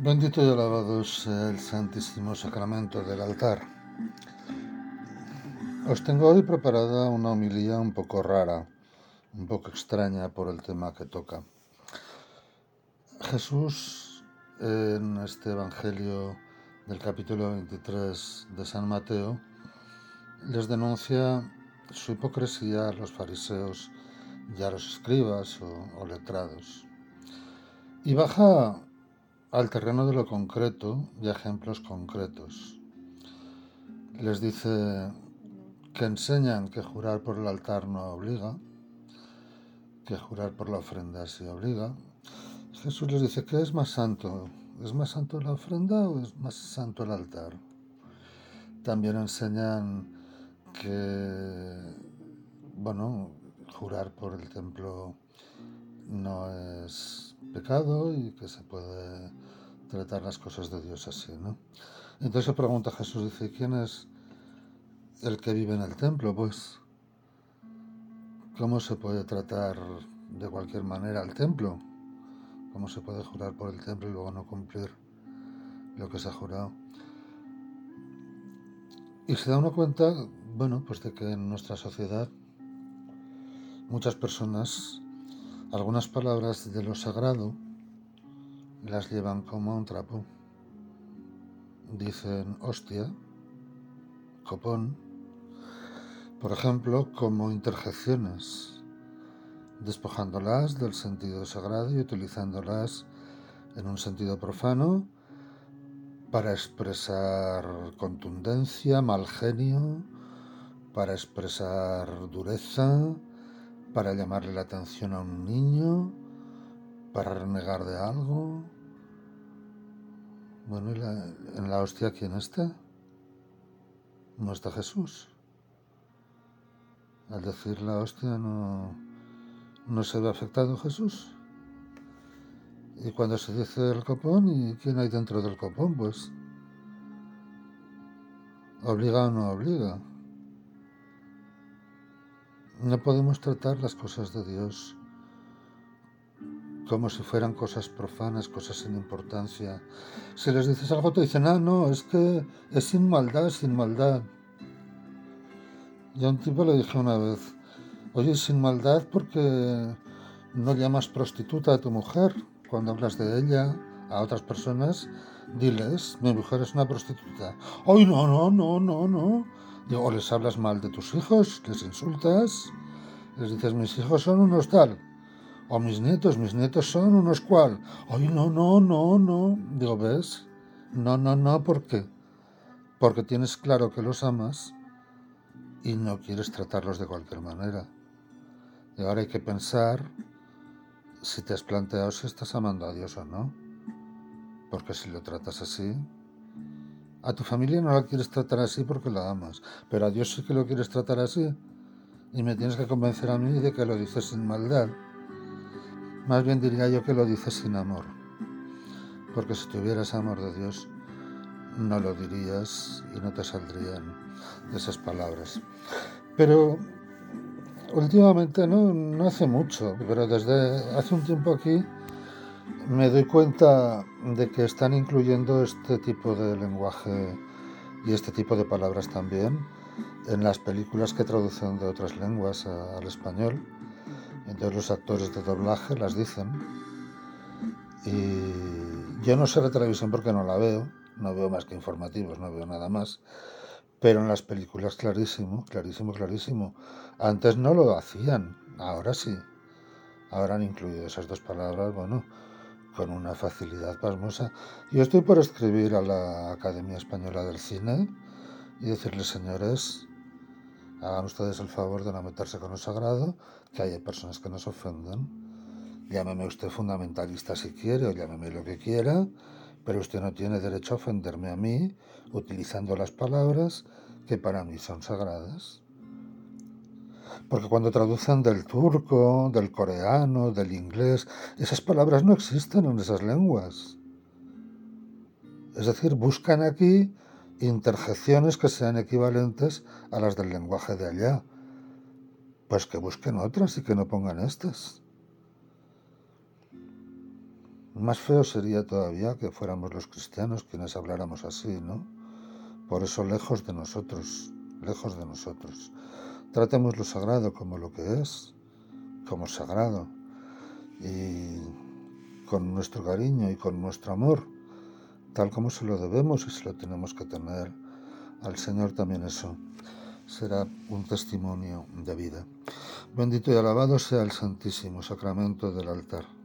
Bendito y alabado sea el Santísimo Sacramento del altar. Os tengo hoy preparada una homilía un poco rara, un poco extraña por el tema que toca. Jesús en este Evangelio del capítulo 23 de San Mateo les denuncia su hipocresía a los fariseos y a los escribas o, o letrados. Y baja al terreno de lo concreto y ejemplos concretos. Les dice que enseñan que jurar por el altar no obliga, que jurar por la ofrenda sí obliga. Jesús les dice que es más santo, ¿es más santo la ofrenda o es más santo el altar? También enseñan que, bueno, jurar por el templo no es pecado y que se puede tratar las cosas de Dios así, ¿no? Entonces se pregunta Jesús, dice, ¿quién es el que vive en el templo? Pues, ¿cómo se puede tratar de cualquier manera al templo? ¿Cómo se puede jurar por el templo y luego no cumplir lo que se ha jurado? Y se da una cuenta, bueno, pues de que en nuestra sociedad muchas personas algunas palabras de lo sagrado las llevan como un trapo. Dicen hostia, copón, por ejemplo, como interjecciones, despojándolas del sentido sagrado y utilizándolas en un sentido profano para expresar contundencia, mal genio, para expresar dureza, para llamarle la atención a un niño, para renegar de algo. Bueno, ¿y en la hostia quién está? No está Jesús. Al decir la hostia no, no se ve afectado Jesús. Y cuando se dice el copón, ¿y quién hay dentro del copón? Pues obliga o no obliga. No podemos tratar las cosas de Dios como si fueran cosas profanas, cosas sin importancia. Si les dices algo te dicen, ah, no, es que es sin maldad, sin maldad. Y a un tipo le dije una vez, oye, sin maldad porque no llamas prostituta a tu mujer cuando hablas de ella a otras personas, diles, mi mujer es una prostituta. Ay, no, no, no, no, no o les hablas mal de tus hijos, les insultas, les dices mis hijos son unos tal, o mis nietos, mis nietos son unos cual. Ay, no, no, no, no. Digo, ¿ves? No, no, no, ¿por qué? Porque tienes claro que los amas y no quieres tratarlos de cualquier manera. Y ahora hay que pensar si te has planteado si estás amando a Dios o no. Porque si lo tratas así, a tu familia no la quieres tratar así porque la amas, pero a Dios sí que lo quieres tratar así. Y me tienes que convencer a mí de que lo dices sin maldad. Más bien diría yo que lo dices sin amor. Porque si tuvieras amor de Dios, no lo dirías y no te saldrían esas palabras. Pero últimamente, no, no hace mucho, pero desde hace un tiempo aquí, me doy cuenta de que están incluyendo este tipo de lenguaje y este tipo de palabras también en las películas que traducen de otras lenguas al español. Entonces los actores de doblaje las dicen. Y yo no sé la televisión porque no la veo, no veo más que informativos, no veo nada más. Pero en las películas clarísimo, clarísimo, clarísimo. Antes no lo hacían, ahora sí. Ahora han incluido esas dos palabras, bueno, con una facilidad pasmosa. Yo estoy por escribir a la Academia Española del Cine y decirles, señores, hagan ustedes el favor de no meterse con lo sagrado, que hay personas que nos ofenden. Llámeme usted fundamentalista si quiere o llámeme lo que quiera, pero usted no tiene derecho a ofenderme a mí utilizando las palabras que para mí son sagradas. Porque cuando traducen del turco, del coreano, del inglés, esas palabras no existen en esas lenguas. Es decir, buscan aquí interjecciones que sean equivalentes a las del lenguaje de allá. Pues que busquen otras y que no pongan estas. Más feo sería todavía que fuéramos los cristianos quienes habláramos así, ¿no? Por eso lejos de nosotros, lejos de nosotros. Tratemos lo sagrado como lo que es, como sagrado, y con nuestro cariño y con nuestro amor, tal como se lo debemos y se lo tenemos que tener al Señor también eso será un testimonio de vida. Bendito y alabado sea el Santísimo Sacramento del altar.